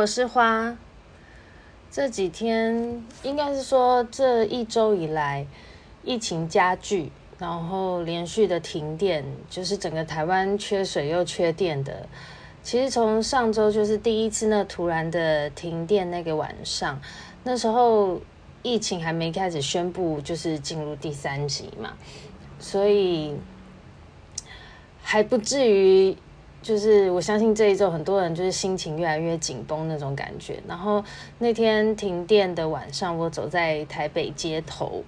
我是花。这几天应该是说这一周以来，疫情加剧，然后连续的停电，就是整个台湾缺水又缺电的。其实从上周就是第一次那突然的停电那个晚上，那时候疫情还没开始宣布，就是进入第三级嘛，所以还不至于。就是我相信这一周很多人就是心情越来越紧绷那种感觉。然后那天停电的晚上，我走在台北街头，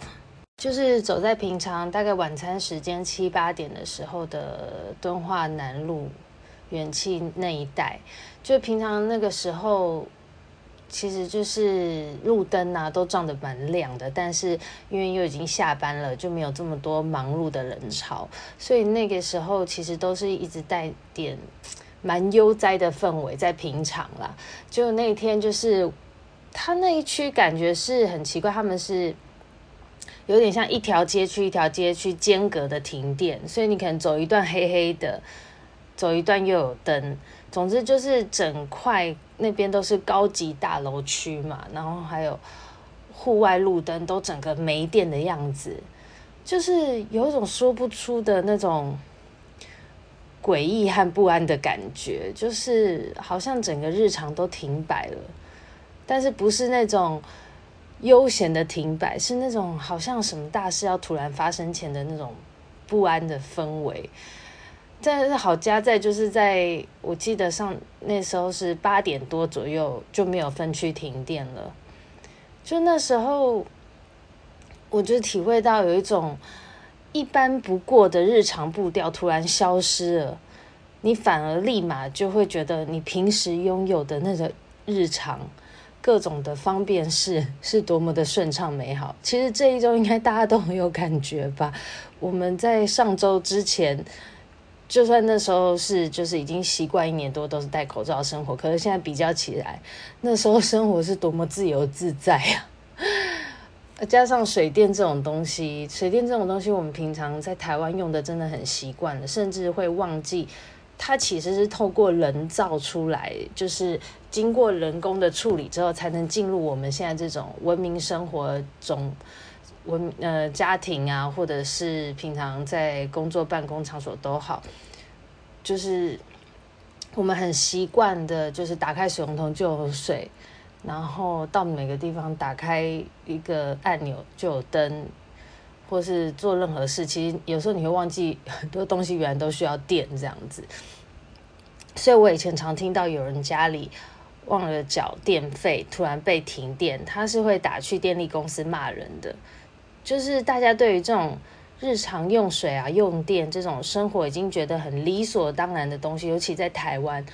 就是走在平常大概晚餐时间七八点的时候的敦化南路元气那一带。就平常那个时候，其实就是路灯啊都照得蛮亮的，但是因为又已经下班了，就没有这么多忙碌的人潮，所以那个时候其实都是一直带点蛮悠哉的氛围在平常啦。就那天就是他那一区感觉是很奇怪，他们是有点像一条街区一条街区间隔的停电，所以你可能走一段黑黑的，走一段又有灯。总之就是整块那边都是高级大楼区嘛，然后还有户外路灯都整个没电的样子，就是有一种说不出的那种诡异和不安的感觉，就是好像整个日常都停摆了，但是不是那种悠闲的停摆，是那种好像什么大事要突然发生前的那种不安的氛围。但是好加在就是在我记得上那时候是八点多左右就没有分区停电了，就那时候我就体会到有一种一般不过的日常步调突然消失了，你反而立马就会觉得你平时拥有的那个日常各种的方便事 是多么的顺畅美好。其实这一周应该大家都很有感觉吧？我们在上周之前。就算那时候是就是已经习惯一年多都是戴口罩生活，可是现在比较起来，那时候生活是多么自由自在啊！加上水电这种东西，水电这种东西我们平常在台湾用的真的很习惯了，甚至会忘记它其实是透过人造出来，就是经过人工的处理之后，才能进入我们现在这种文明生活中。文呃家庭啊，或者是平常在工作办公场所都好，就是我们很习惯的，就是打开水龙头就有水，然后到每个地方打开一个按钮就有灯，或是做任何事，其实有时候你会忘记很多东西原来都需要电这样子。所以我以前常听到有人家里忘了缴电费，突然被停电，他是会打去电力公司骂人的。就是大家对于这种日常用水啊、用电这种生活已经觉得很理所当然的东西，尤其在台湾，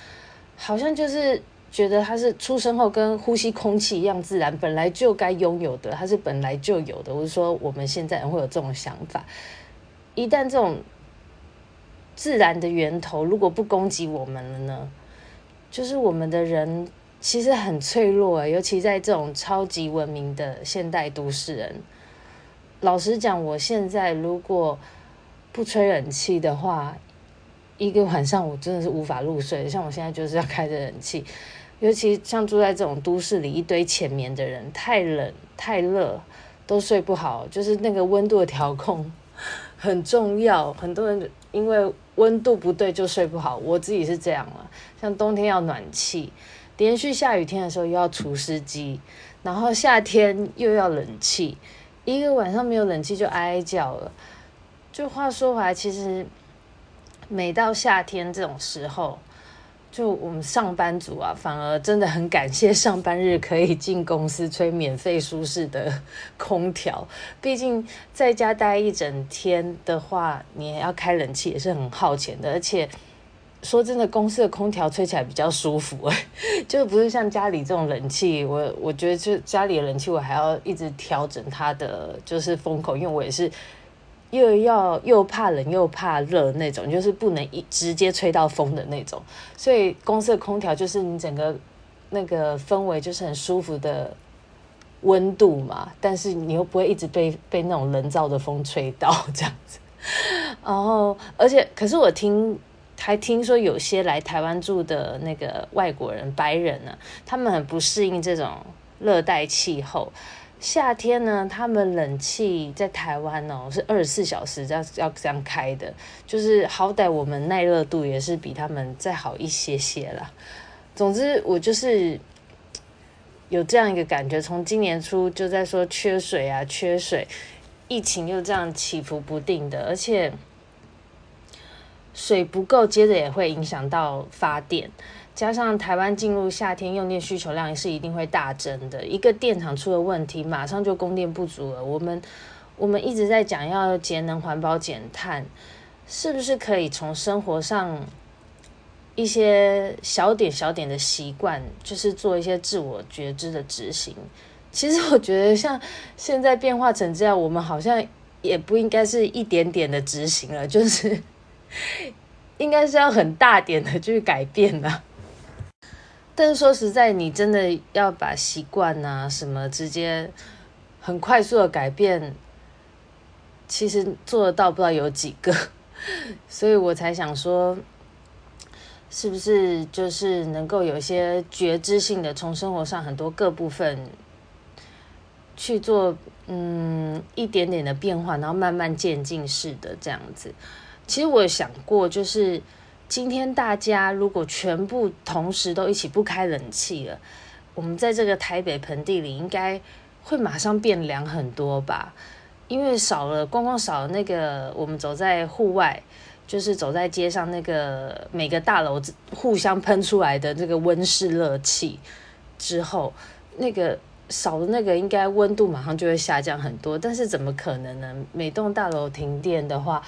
好像就是觉得它是出生后跟呼吸空气一样自然，本来就该拥有的，它是本来就有的。我是说，我们现在人会有这种想法，一旦这种自然的源头如果不供给我们了呢，就是我们的人其实很脆弱，尤其在这种超级文明的现代都市人。老实讲，我现在如果不吹冷气的话，一个晚上我真的是无法入睡。像我现在就是要开着冷气，尤其像住在这种都市里，一堆浅眠的人，太冷太热都睡不好。就是那个温度的调控很重要，很多人因为温度不对就睡不好。我自己是这样了，像冬天要暖气，连续下雨天的时候又要除湿机，然后夏天又要冷气。一个晚上没有冷气就哀叫了。就话说回来，其实每到夏天这种时候，就我们上班族啊，反而真的很感谢上班日可以进公司吹免费舒适的空调。毕竟在家待一整天的话，你还要开冷气也是很耗钱的，而且。说真的，公司的空调吹起来比较舒服，就不是像家里这种冷气。我我觉得，就家里的冷气，我还要一直调整它的就是风口，因为我也是又要又怕冷又怕热那种，就是不能一直接吹到风的那种。所以公司的空调就是你整个那个氛围就是很舒服的温度嘛，但是你又不会一直被被那种人造的风吹到 这样子。然后，而且可是我听。还听说有些来台湾住的那个外国人、白人呢，他们很不适应这种热带气候。夏天呢，他们冷气在台湾哦是二十四小时要要这样开的，就是好歹我们耐热度也是比他们再好一些些啦。总之，我就是有这样一个感觉，从今年初就在说缺水啊，缺水，疫情又这样起伏不定的，而且水不够，接着也会影响到发电。加上台湾进入夏天，用电需求量是一定会大增的。一个电厂出了问题，马上就供电不足了。我们我们一直在讲要节能、环保、减碳，是不是可以从生活上一些小点小点的习惯，就是做一些自我觉知的执行？其实我觉得，像现在变化成这样，我们好像也不应该是一点点的执行了，就是应该是要很大点的去改变的。但是说实在，你真的要把习惯啊什么直接很快速的改变，其实做得到不知道有几个，所以我才想说，是不是就是能够有一些觉知性的，从生活上很多各部分去做，嗯，一点点的变化，然后慢慢渐进式的这样子。其实我有想过，就是。今天大家如果全部同时都一起不开冷气了，我们在这个台北盆地里应该会马上变凉很多吧？因为少了光光少了那个我们走在户外，就是走在街上那个每个大楼互相喷出来的这个温室热气之后，那个少了那个应该温度马上就会下降很多。但是怎么可能呢？每栋大楼停电的话。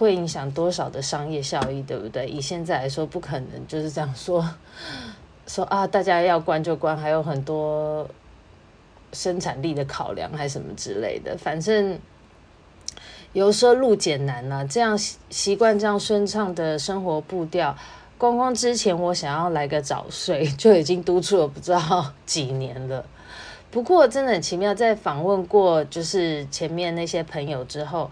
会影响多少的商业效益，对不对？以现在来说，不可能就是这样说，说啊，大家要关就关，还有很多生产力的考量，还什么之类的。反正有时候路减难了，这样习惯这样顺畅的生活步调，光光之前我想要来个早睡，就已经督促了不知道几年了。不过真的很奇妙，在访问过就是前面那些朋友之后。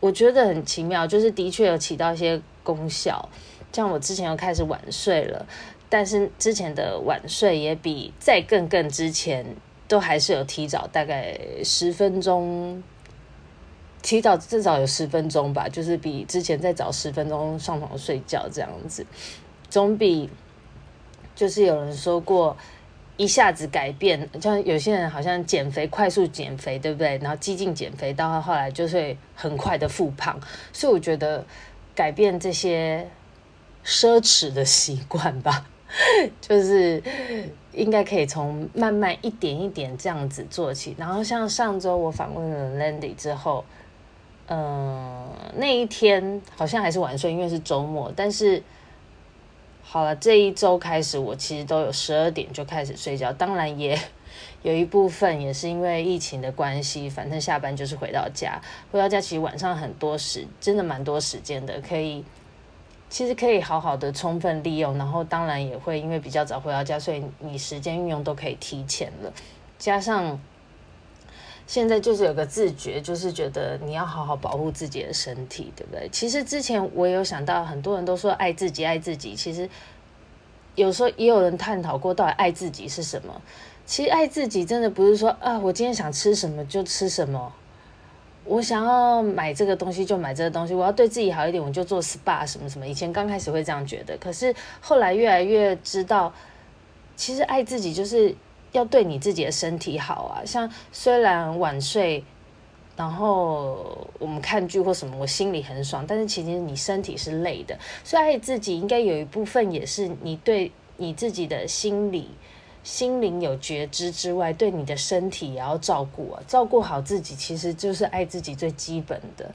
我觉得很奇妙，就是的确有起到一些功效。像我之前又开始晚睡了，但是之前的晚睡也比在更更之前都还是有提早大概十分钟，提早至少有十分钟吧，就是比之前再早十分钟上床睡觉这样子，总比就是有人说过。一下子改变，像有些人好像减肥，快速减肥，对不对？然后激进减肥，到后来就会很快的复胖。所以我觉得改变这些奢侈的习惯吧，就是应该可以从慢慢一点一点这样子做起。然后像上周我访问了 Landy 之后，嗯、那一天好像还是晚睡，因为是周末，但是。好了，这一周开始，我其实都有十二点就开始睡觉。当然，也有一部分也是因为疫情的关系。反正下班就是回到家，回到家其实晚上很多时，真的蛮多时间的，可以其实可以好好的充分利用。然后当然也会因为比较早回到家，所以你时间运用都可以提前了，加上。现在就是有个自觉，就是觉得你要好好保护自己的身体，对不对？其实之前我有想到，很多人都说爱自己，爱自己。其实有时候也有人探讨过，到底爱自己是什么？其实爱自己真的不是说啊，我今天想吃什么就吃什么，我想要买这个东西就买这个东西，我要对自己好一点，我就做 SPA 什么什么。以前刚开始会这样觉得，可是后来越来越知道，其实爱自己就是。要对你自己的身体好啊，像虽然晚睡，然后我们看剧或什么，我心里很爽，但是其实你身体是累的，所以爱自己应该有一部分也是你对你自己的心理、心灵有觉知之外，对你的身体也要照顾啊，照顾好自己其实就是爱自己最基本的。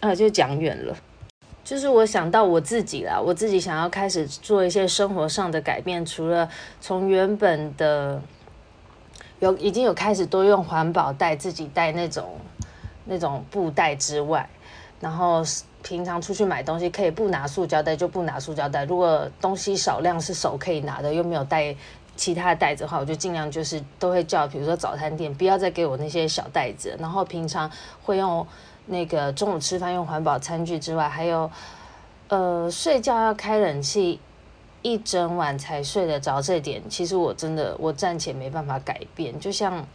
啊，就讲远了。就是我想到我自己啦，我自己想要开始做一些生活上的改变，除了从原本的有已经有开始多用环保袋，自己带那种那种布袋之外，然后平常出去买东西可以不拿塑胶袋就不拿塑胶袋。如果东西少量是手可以拿的，又没有带其他的袋子的话，我就尽量就是都会叫，比如说早餐店不要再给我那些小袋子，然后平常会用。那个中午吃饭用环保餐具之外，还有，呃，睡觉要开冷气，一整晚才睡得着，这点其实我真的我暂且没办法改变。就像，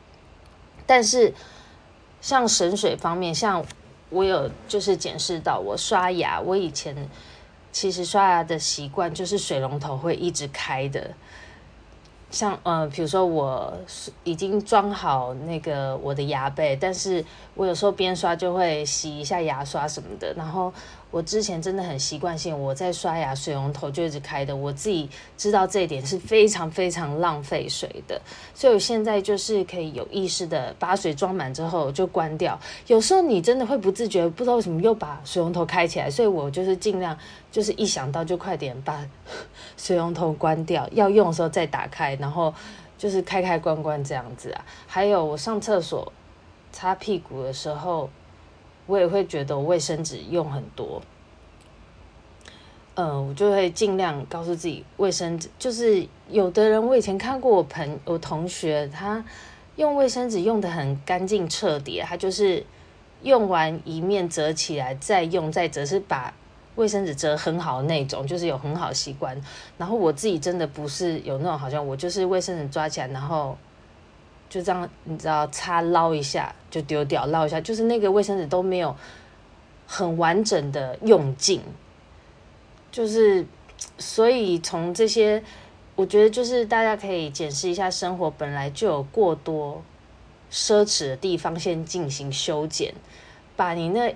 但是像省水方面，像我有就是检视到，我刷牙，我以前其实刷牙的习惯就是水龙头会一直开的。像呃，比如说我已经装好那个我的牙杯，但是我有时候边刷就会洗一下牙刷什么的，然后。我之前真的很习惯性，我在刷牙，水龙头就一直开的。我自己知道这一点是非常非常浪费水的，所以我现在就是可以有意识的把水装满之后就关掉。有时候你真的会不自觉，不知道为什么又把水龙头开起来，所以我就是尽量就是一想到就快点把 水龙头关掉，要用的时候再打开，然后就是开开关关这样子啊。还有我上厕所擦屁股的时候。我也会觉得我卫生纸用很多，嗯，我就会尽量告诉自己卫生纸。就是有的人，我以前看过我朋我同学，他用卫生纸用得很干净彻底，他就是用完一面折起来再用再折，是把卫生纸折很好那种，就是有很好习惯。然后我自己真的不是有那种，好像我就是卫生纸抓起来，然后。就这样，你知道，擦捞一下就丢掉，捞一下就是那个卫生纸都没有很完整的用尽，就是所以从这些，我觉得就是大家可以检视一下生活本来就有过多奢侈的地方，先进行修剪，把你那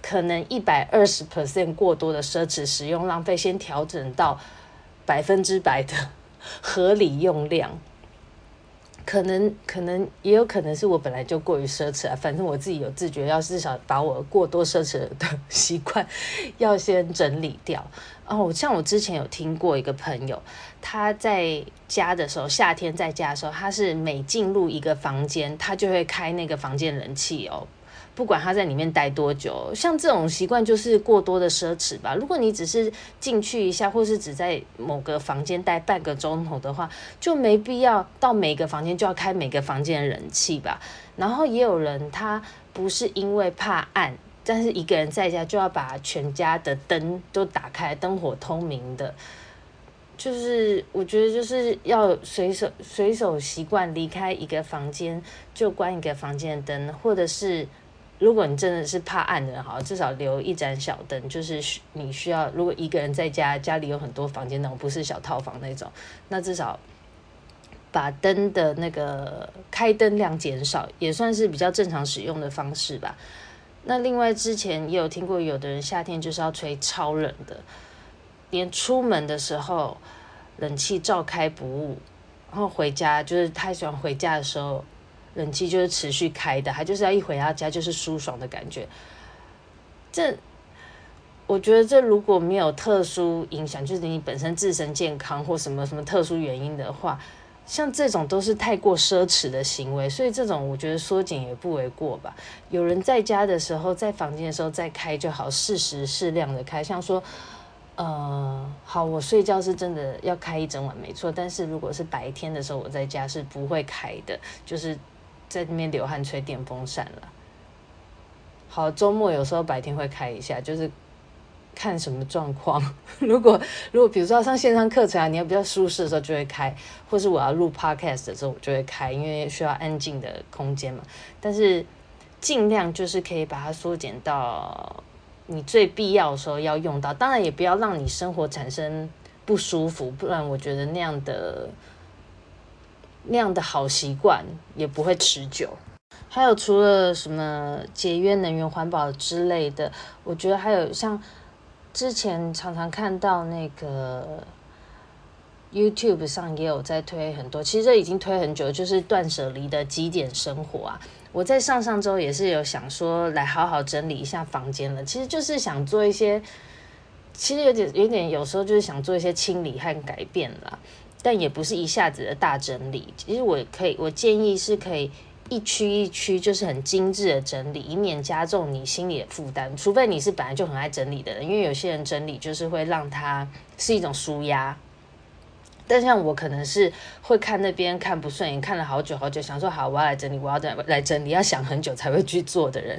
可能一百二十 percent 过多的奢侈使用浪费，先调整到百分之百的合理用量。可能可能也有可能是我本来就过于奢侈啊，反正我自己有自觉，要至少把我过多奢侈的习惯要先整理掉。哦，像我之前有听过一个朋友，他在家的时候，夏天在家的时候，他是每进入一个房间，他就会开那个房间冷气哦。不管他在里面待多久，像这种习惯就是过多的奢侈吧。如果你只是进去一下，或是只在某个房间待半个钟头的话，就没必要到每个房间就要开每个房间的冷气吧。然后也有人他不是因为怕暗，但是一个人在家就要把全家的灯都打开，灯火通明的。就是我觉得就是要随手随手习惯离开一个房间就关一个房间的灯，或者是。如果你真的是怕暗的人，好，至少留一盏小灯。就是你需要，如果一个人在家，家里有很多房间那种，不是小套房那种，那至少把灯的那个开灯量减少，也算是比较正常使用的方式吧。那另外之前也有听过，有的人夏天就是要吹超冷的，连出门的时候冷气照开不误，然后回家就是太喜欢回家的时候。冷气就是持续开的，他就是要一回到家就是舒爽的感觉。这，我觉得这如果没有特殊影响，就是你本身自身健康或什么什么特殊原因的话，像这种都是太过奢侈的行为，所以这种我觉得缩紧也不为过吧。有人在家的时候，在房间的时候再开就好，适时适量的开。像说，呃，好，我睡觉是真的要开一整晚没错，但是如果是白天的时候我在家是不会开的，就是。在那边流汗吹电风扇了。好，周末有时候白天会开一下，就是看什么状况。如果如果比如说要上线上课程啊，你要比较舒适的时候就会开，或是我要录 podcast 的时候我就会开，因为需要安静的空间嘛。但是尽量就是可以把它缩减到你最必要的时候要用到，当然也不要让你生活产生不舒服，不然我觉得那样的。那样的好习惯也不会持久。还有除了什么节约能源、环保之类的，我觉得还有像之前常常看到那个 YouTube 上也有在推很多，其实这已经推很久，就是断舍离的极简生活啊。我在上上周也是有想说来好好整理一下房间了，其实就是想做一些，其实有点有点有时候就是想做一些清理和改变啦。但也不是一下子的大整理，其实我可以，我建议是可以一区一区，就是很精致的整理，以免加重你心里的负担。除非你是本来就很爱整理的人，因为有些人整理就是会让他是一种舒压，但像我可能是会看那边看不顺眼，看了好久好久，想说好，我要来整理，我要再来整理，要想很久才会去做的人，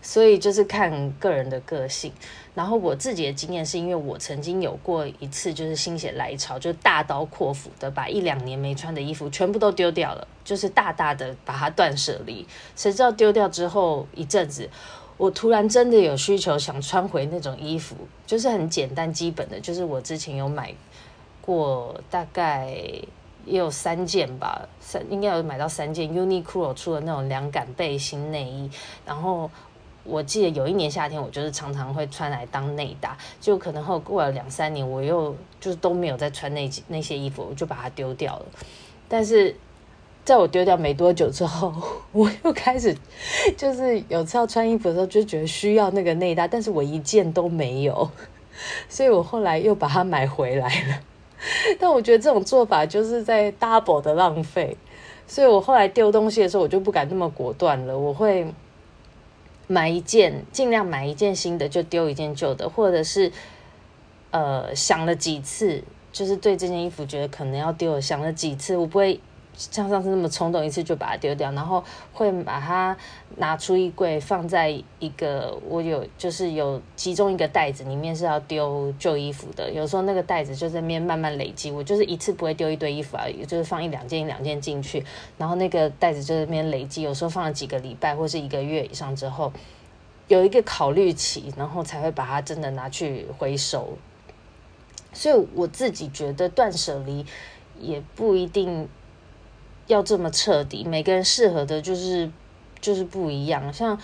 所以就是看个人的个性。然后我自己的经验是因为我曾经有过一次就是心血来潮，就大刀阔斧的把一两年没穿的衣服全部都丢掉了，就是大大的把它断舍离。谁知道丢掉之后一阵子，我突然真的有需求想穿回那种衣服，就是很简单基本的，就是我之前有买。过大概也有三件吧，三应该有买到三件 Uniqlo 出的那种凉感背心内衣，然后我记得有一年夏天，我就是常常会穿来当内搭，就可能后过了两三年，我又就是都没有再穿那那些衣服，我就把它丢掉了。但是在我丢掉没多久之后，我又开始就是有次要穿衣服的时候，就觉得需要那个内搭，但是我一件都没有，所以我后来又把它买回来了。但我觉得这种做法就是在 double 的浪费，所以我后来丢东西的时候，我就不敢那么果断了。我会买一件，尽量买一件新的，就丢一件旧的，或者是呃想了几次，就是对这件衣服觉得可能要丢，想了几次，我不会。像上次那么冲动，一次就把它丢掉，然后会把它拿出衣柜，放在一个我有就是有其中一个袋子里面是要丢旧衣服的。有时候那个袋子就在那边慢慢累积，我就是一次不会丢一堆衣服啊，也就是放一两件一两件进去，然后那个袋子就在那边累积。有时候放了几个礼拜或是一个月以上之后，有一个考虑期，然后才会把它真的拿去回收。所以我自己觉得断舍离也不一定。要这么彻底，每个人适合的就是就是不一样。像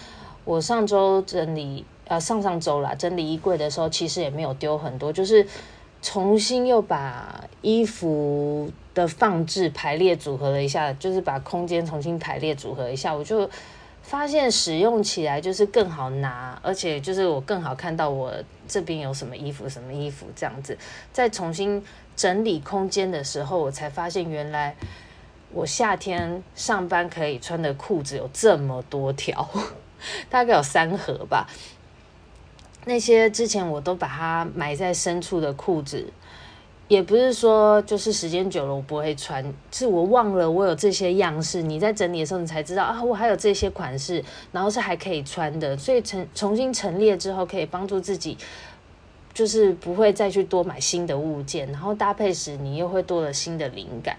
我上周整理，呃，上上周啦，整理衣柜的时候，其实也没有丢很多，就是重新又把衣服的放置排列组合了一下，就是把空间重新排列组合一下，我就发现使用起来就是更好拿，而且就是我更好看到我这边有什么衣服，什么衣服这样子。在重新整理空间的时候，我才发现原来。我夏天上班可以穿的裤子有这么多条，大概有三盒吧。那些之前我都把它埋在深处的裤子，也不是说就是时间久了我不会穿，是我忘了我有这些样式。你在整理的时候，你才知道啊，我还有这些款式，然后是还可以穿的。所以重重新陈列之后，可以帮助自己，就是不会再去多买新的物件，然后搭配时你又会多了新的灵感。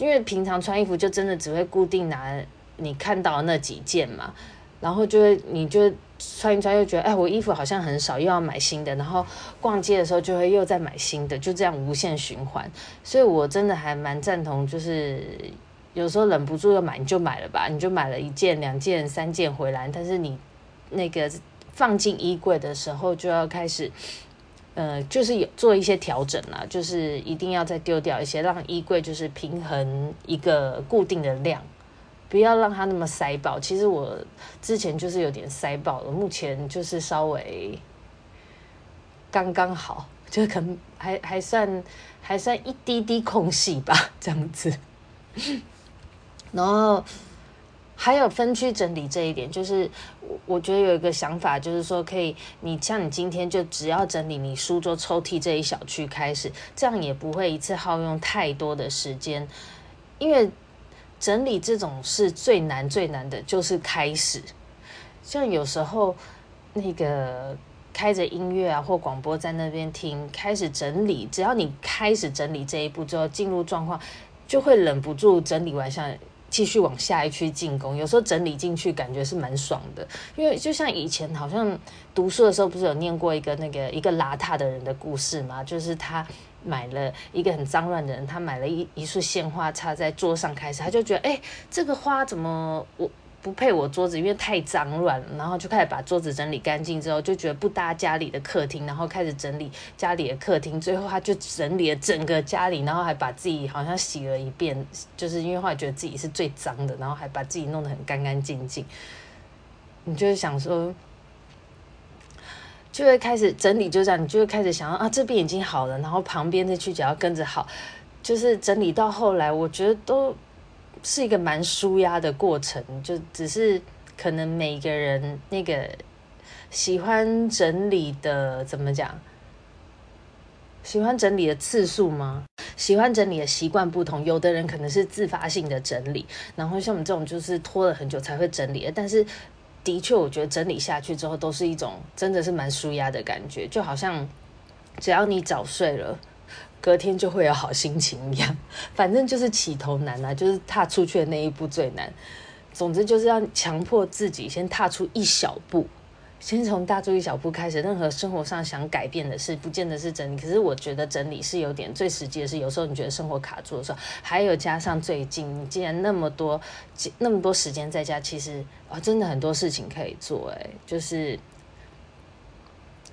因为平常穿衣服就真的只会固定拿你看到那几件嘛，然后就会你就穿一穿又觉得哎，我衣服好像很少，又要买新的，然后逛街的时候就会又再买新的，就这样无限循环。所以我真的还蛮赞同，就是有时候忍不住要买，你就买了吧，你就买了一件、两件、三件回来，但是你那个放进衣柜的时候就要开始。呃，就是有做一些调整啦，就是一定要再丢掉一些，让衣柜就是平衡一个固定的量，不要让它那么塞爆。其实我之前就是有点塞爆了，目前就是稍微刚刚好，就可能还还算还算一滴滴空隙吧，这样子，然后。还有分区整理这一点，就是我我觉得有一个想法，就是说可以，你像你今天就只要整理你书桌抽屉这一小区开始，这样也不会一次耗用太多的时间，因为整理这种事最难最难的就是开始，像有时候那个开着音乐啊或广播在那边听，开始整理，只要你开始整理这一步之后进入状况，就会忍不住整理完像。继续往下一区进攻，有时候整理进去感觉是蛮爽的，因为就像以前好像读书的时候，不是有念过一个那个一个邋遢的人的故事吗？就是他买了一个很脏乱的人，他买了一一束鲜花插在桌上，开始他就觉得，哎，这个花怎么我。不配我桌子，因为太脏乱了，然后就开始把桌子整理干净之后，就觉得不搭家里的客厅，然后开始整理家里的客厅，最后他就整理了整个家里，然后还把自己好像洗了一遍，就是因为后来觉得自己是最脏的，然后还把自己弄得很干干净净。你就会想说，就会开始整理，就这样，你就会开始想啊，这边已经好了，然后旁边的区角要跟着好，就是整理到后来，我觉得都。是一个蛮舒压的过程，就只是可能每个人那个喜欢整理的怎么讲？喜欢整理的次数吗？喜欢整理的习惯不同，有的人可能是自发性的整理，然后像我们这种就是拖了很久才会整理的。但是的确，我觉得整理下去之后，都是一种真的是蛮舒压的感觉，就好像只要你早睡了，隔天就会有好心情一样。反正就是起头难啊，就是踏出去的那一步最难。总之就是要强迫自己先踏出一小步。先从大注意小步开始，任何生活上想改变的事，不见得是整理。可是我觉得整理是有点最实际的是，有时候你觉得生活卡住的时候，还有加上最近你既然那么多那么多时间在家，其实啊、真的很多事情可以做。诶，就是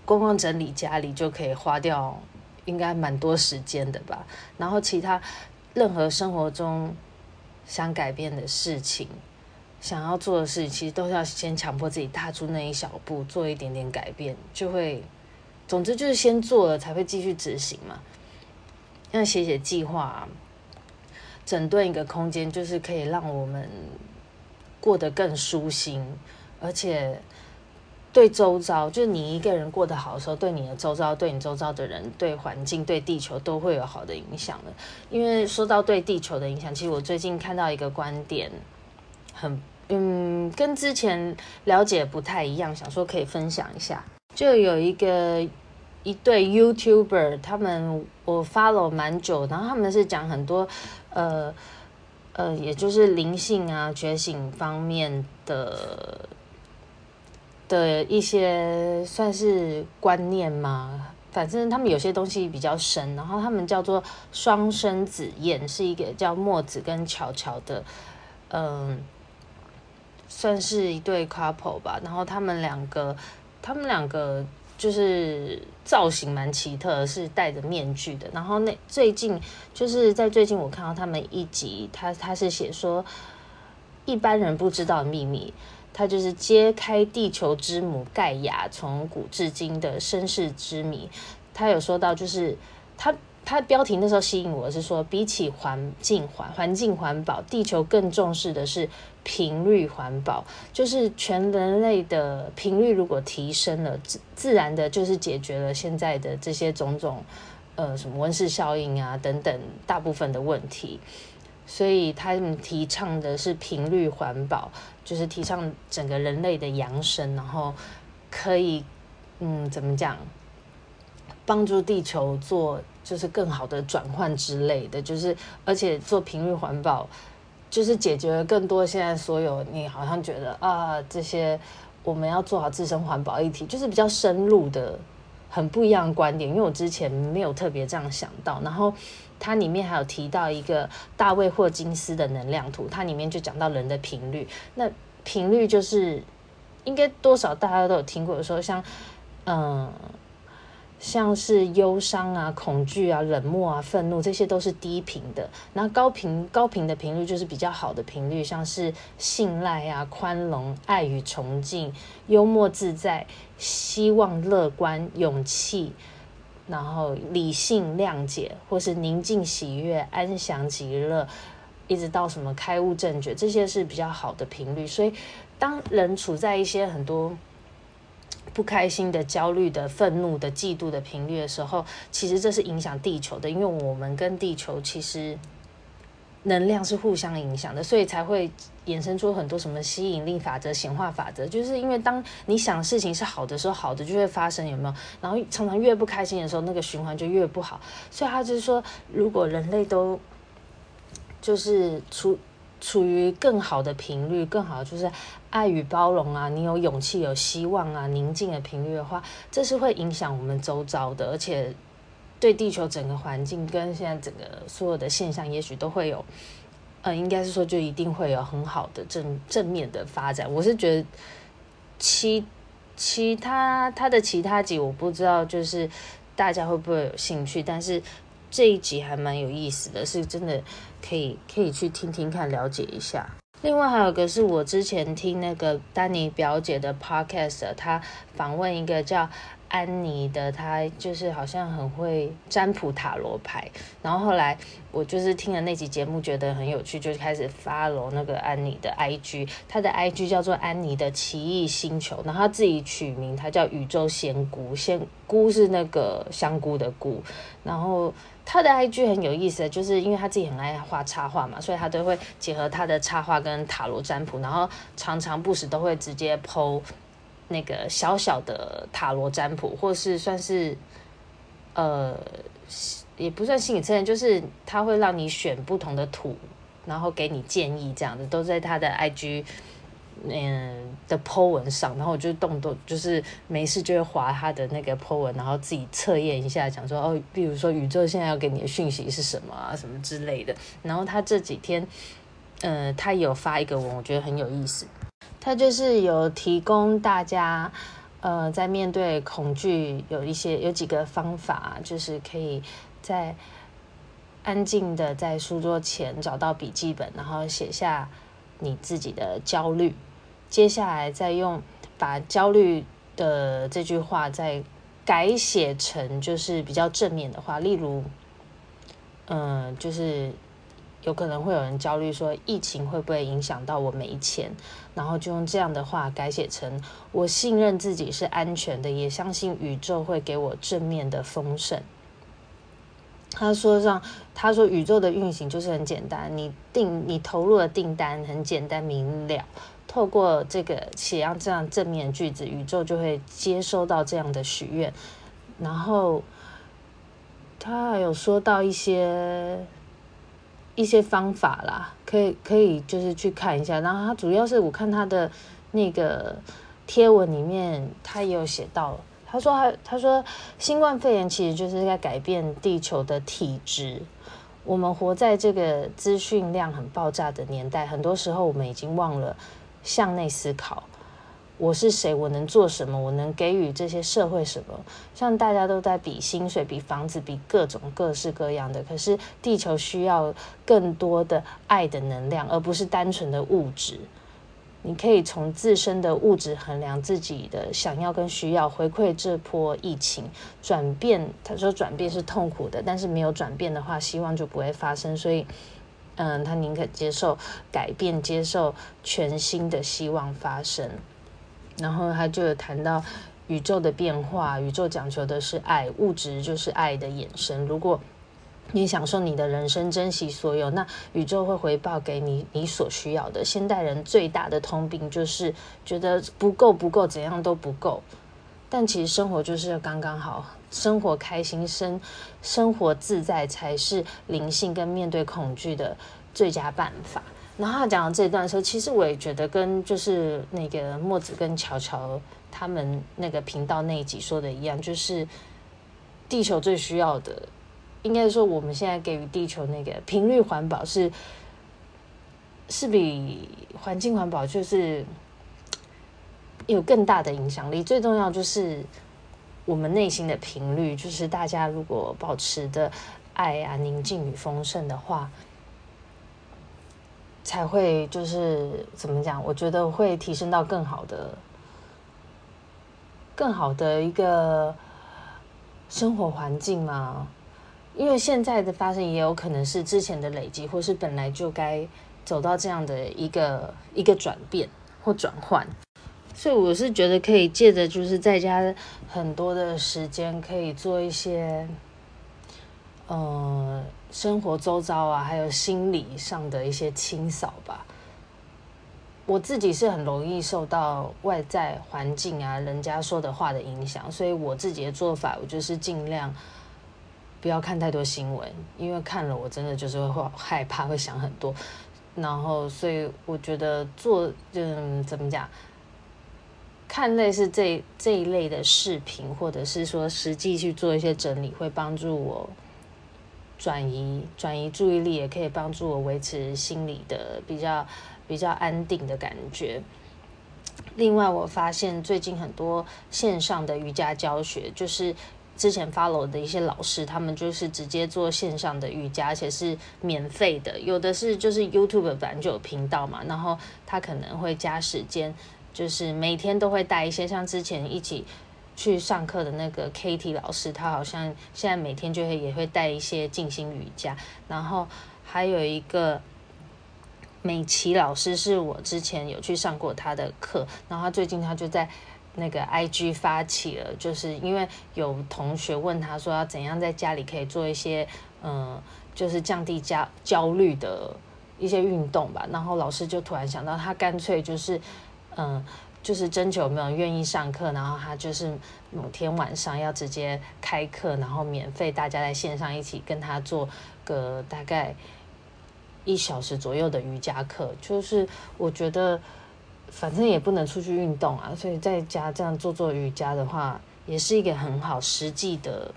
光光整理家里就可以花掉应该蛮多时间的吧。然后其他任何生活中想改变的事情。想要做的事情，其实都是要先强迫自己踏出那一小步，做一点点改变，就会，总之就是先做了才会继续执行嘛。像写写计划啊，整顿一个空间，就是可以让我们过得更舒心，而且对周遭，就是你一个人过得好的时候，对你的周遭，对你周遭的人，对环境，对地球都会有好的影响的。因为说到对地球的影响，其实我最近看到一个观点，很。嗯，跟之前了解不太一样，想说可以分享一下。就有一个一对 YouTuber，他们我 follow 蛮久，然后他们是讲很多呃呃，也就是灵性啊、觉醒方面的的一些算是观念嘛。反正他们有些东西比较深，然后他们叫做双生子宴，是一个叫墨子跟乔乔的，嗯、算是一对 couple 吧，然后他们两个，他们两个就是造型蛮奇特，是戴着面具的。然后那最近就是在最近，我看到他们一集，他他是写说一般人不知道的秘密，他就是揭开地球之母盖亚从古至今的身世之谜。他有说到，就是他。它的标题那时候吸引我是说，比起环境环环境环保，地球更重视的是频率环保。就是全人类的频率如果提升了，自自然的就是解决了现在的这些种种，呃，什么温室效应啊等等大部分的问题。所以他们提倡的是频率环保，就是提倡整个人类的扬升，然后可以嗯怎么讲，帮助地球做。就是更好的转换之类的，就是而且做频率环保，就是解决了更多现在所有你好像觉得啊这些我们要做好自身环保议题，就是比较深入的很不一样的观点。因为我之前没有特别这样想到，然后它里面还有提到一个大卫霍金斯的能量图，它里面就讲到人的频率。那频率就是应该多少大家都有听过的，说像嗯。像是忧伤啊、恐惧啊、冷漠啊、愤怒，这些都是低频的。那高频高频的频率就是比较好的频率，像是信赖啊、宽容、爱与崇敬、幽默自在、希望、乐观、勇气，然后理性、谅解，或是宁静、喜悦、安详、极乐，一直到什么开悟正觉，这些是比较好的频率。所以，当人处在一些很多。不开心的、焦虑的、愤怒的、嫉妒的频率的时候，其实这是影响地球的，因为我们跟地球其实能量是互相影响的，所以才会衍生出很多什么吸引力法则、显化法则。就是因为当你想事情是好的时候，好的就会发生，有没有？然后常常越不开心的时候，那个循环就越不好。所以他就是说，如果人类都就是处处于更好的频率，更好就是。爱与包容啊，你有勇气、有希望啊，宁静的频率的话，这是会影响我们周遭的，而且对地球整个环境跟现在整个所有的现象，也许都会有，呃，应该是说就一定会有很好的正正面的发展。我是觉得其其他他的其他集我不知道，就是大家会不会有兴趣，但是这一集还蛮有意思的，是真的可以可以去听听看，了解一下。另外还有个是我之前听那个丹尼表姐的 podcast，她访问一个叫安妮的，她就是好像很会占卜塔罗牌。然后后来我就是听了那集节目，觉得很有趣，就开始 follow 那个安妮的 IG，她的 IG 叫做安妮的奇异星球，然后她自己取名，她叫宇宙仙菇，仙菇是那个香菇的菇。然后他的 IG 很有意思，就是因为他自己很爱画插画嘛，所以他都会结合他的插画跟塔罗占卜，然后常常不时都会直接 po。那个小小的塔罗占卜，或是算是，呃，也不算心理测验，就是他会让你选不同的图，然后给你建议，这样子都在他的 IG 嗯的 po 文上，然后我就动动，就是没事就会划他的那个 po 文，然后自己测验一下，讲说哦，比如说宇宙现在要给你的讯息是什么啊，什么之类的。然后他这几天，呃，他有发一个文，我觉得很有意思。他就是有提供大家，呃，在面对恐惧有一些有几个方法，就是可以在安静的在书桌前找到笔记本，然后写下你自己的焦虑，接下来再用把焦虑的这句话再改写成就是比较正面的话，例如，嗯、就是。有可能会有人焦虑说，疫情会不会影响到我没钱？然后就用这样的话改写成：我信任自己是安全的，也相信宇宙会给我正面的丰盛。他说让他说宇宙的运行就是很简单，你订你投入的订单很简单明了，透过这个写上这样正面的句子，宇宙就会接收到这样的许愿。然后他还有说到一些。一些方法啦，可以可以就是去看一下。然后他主要是我看他的那个贴文里面，他也有写到，他说他他说新冠肺炎其实就是在改变地球的体质。我们活在这个资讯量很爆炸的年代，很多时候我们已经忘了向内思考。我是谁？我能做什么？我能给予这些社会什么？像大家都在比薪水、比房子、比各种各式各样的，可是地球需要更多的爱的能量，而不是单纯的物质。你可以从自身的物质衡量自己的想要跟需要，回馈这波疫情转变。他说转变是痛苦的，但是没有转变的话，希望就不会发生。所以，嗯，他宁可接受改变，接受全新的希望发生。然后他就有谈到宇宙的变化，宇宙讲求的是爱，物质就是爱的衍生。如果你享受你的人生，珍惜所有，那宇宙会回报给你你所需要的。现代人最大的通病就是觉得不够，不够，怎样都不够。但其实生活就是刚刚好，生活开心，生生活自在才是灵性跟面对恐惧的最佳办法。然后他讲到这段的时候，其实我也觉得跟就是那个墨子跟乔乔他们那个频道那一集说的一样，就是地球最需要的，应该说我们现在给予地球那个频率环保是是比环境环保就是有更大的影响力。最重要就是我们内心的频率，就是大家如果保持的爱啊、宁静与丰盛的话。才会就是怎么讲？我觉得会提升到更好的、更好的一个生活环境嘛。因为现在的发生也有可能是之前的累积，或是本来就该走到这样的一个一个转变或转换。所以我是觉得可以借着就是在家很多的时间，可以做一些，嗯。生活周遭啊，还有心理上的一些清扫吧。我自己是很容易受到外在环境啊、人家说的话的影响，所以我自己的做法，我就是尽量不要看太多新闻，因为看了我真的就是会害怕，会想很多。然后，所以我觉得做，嗯，怎么讲，看类似这这一类的视频，或者是说实际去做一些整理，会帮助我。转移转移注意力，也可以帮助我维持心理的比较比较安定的感觉。另外，我发现最近很多线上的瑜伽教学，就是之前 follow 的一些老师，他们就是直接做线上的瑜伽，而且是免费的。有的是就是 YouTube 版就有频道嘛，然后他可能会加时间，就是每天都会带一些，像之前一起。去上课的那个 Katie 老师，他好像现在每天就会也会带一些静心瑜伽，然后还有一个美琪老师是我之前有去上过他的课，然后他最近他就在那个 IG 发起了，就是因为有同学问他说要怎样在家里可以做一些嗯，就是降低焦焦虑的一些运动吧，然后老师就突然想到，他干脆就是嗯。就是征求有没有人愿意上课，然后他就是某天晚上要直接开课，然后免费大家在线上一起跟他做个大概一小时左右的瑜伽课。就是我觉得反正也不能出去运动啊，所以在家这样做做瑜伽的话，也是一个很好实际的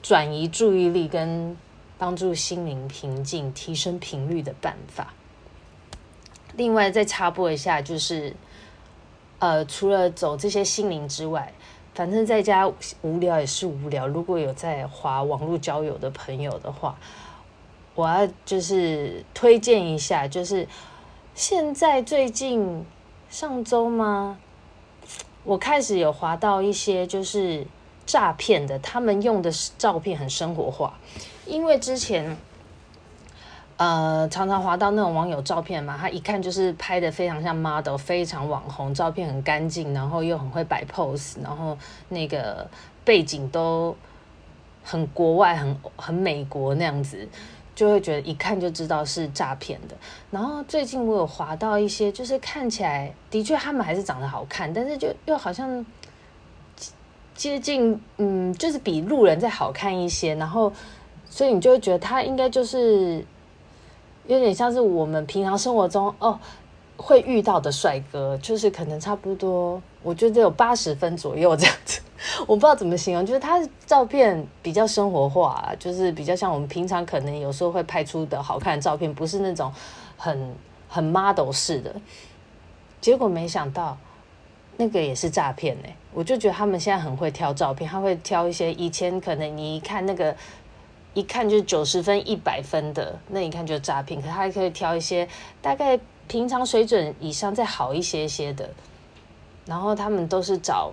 转移注意力跟帮助心灵平静、提升频率的办法。另外再插播一下，就是。呃，除了走这些心灵之外，反正在家无聊也是无聊。如果有在滑网络交友的朋友的话，我要就是推荐一下，就是现在最近上周吗？我开始有滑到一些就是诈骗的，他们用的照片很生活化，因为之前。呃，常常滑到那种网友照片嘛，他一看就是拍的非常像 model，非常网红，照片很干净，然后又很会摆 pose，然后那个背景都很国外，很很美国那样子，就会觉得一看就知道是诈骗的。然后最近我有滑到一些，就是看起来的确他们还是长得好看，但是就又好像接近，嗯，就是比路人再好看一些，然后所以你就会觉得他应该就是。有点像是我们平常生活中哦会遇到的帅哥，就是可能差不多，我觉得有八十分左右这样子。我不知道怎么形容，就是他照片比较生活化，就是比较像我们平常可能有时候会拍出的好看的照片，不是那种很很 model 式的。结果没想到那个也是诈骗呢。我就觉得他们现在很会挑照片，他会挑一些以前可能你一看那个。一看就是九十分、一百分的，那一看就是诈骗。可他还可以挑一些大概平常水准以上再好一些些的，然后他们都是找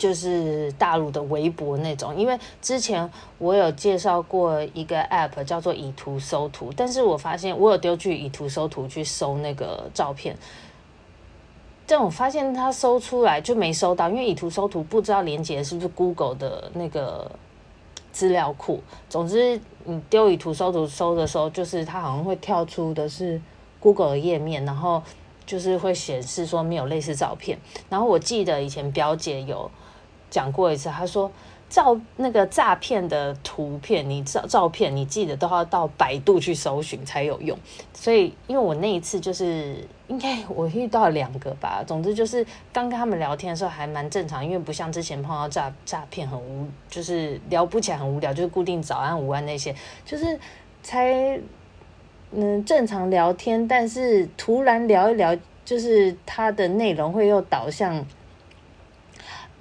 就是大陆的微博那种。因为之前我有介绍过一个 app 叫做以图搜图，但是我发现我有丢去以图搜图去搜那个照片，但我发现它搜出来就没搜到，因为以图搜图不知道连接是不是 Google 的那个。资料库，总之你丢以图搜图搜的时候，就是它好像会跳出的是 Google 的页面，然后就是会显示说没有类似照片。然后我记得以前表姐有讲过一次，她说。照那个诈骗的图片，你照照片，你记得都要到百度去搜寻才有用。所以，因为我那一次就是应该我遇到两个吧，总之就是刚跟他们聊天的时候还蛮正常，因为不像之前碰到诈诈骗很无，就是聊不起来很无聊，就是固定早安午安那些，就是才嗯正常聊天，但是突然聊一聊，就是他的内容会又导向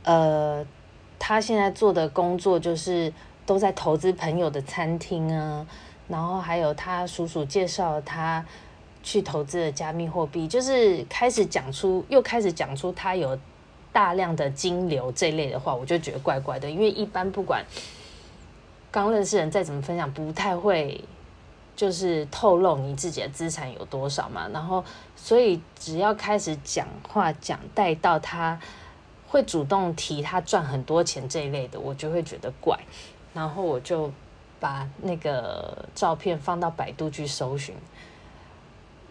呃。他现在做的工作就是都在投资朋友的餐厅啊，然后还有他叔叔介绍他去投资的加密货币，就是开始讲出又开始讲出他有大量的金流这类的话，我就觉得怪怪的，因为一般不管刚认识人再怎么分享，不太会就是透露你自己的资产有多少嘛，然后所以只要开始讲话讲带到他。会主动提他赚很多钱这一类的，我就会觉得怪，然后我就把那个照片放到百度去搜寻，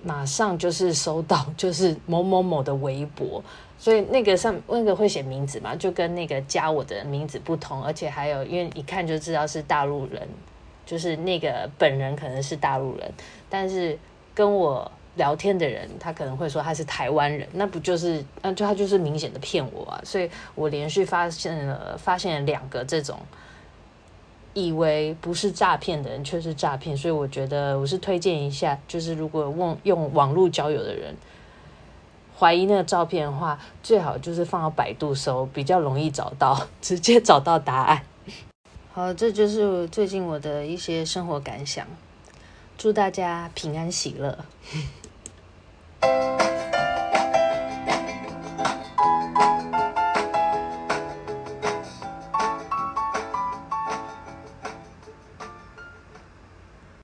马上就是搜到就是某某某的微博，所以那个上那个会写名字嘛，就跟那个加我的名字不同，而且还有因为一看就知道是大陆人，就是那个本人可能是大陆人，但是跟我。聊天的人，他可能会说他是台湾人，那不就是，那就他就是明显的骗我啊！所以我连续发现了发现了两个这种以为不是诈骗的人却是诈骗，所以我觉得我是推荐一下，就是如果问用网络交友的人怀疑那个照片的话，最好就是放到百度搜，比较容易找到，直接找到答案。好，这就是最近我的一些生活感想，祝大家平安喜乐。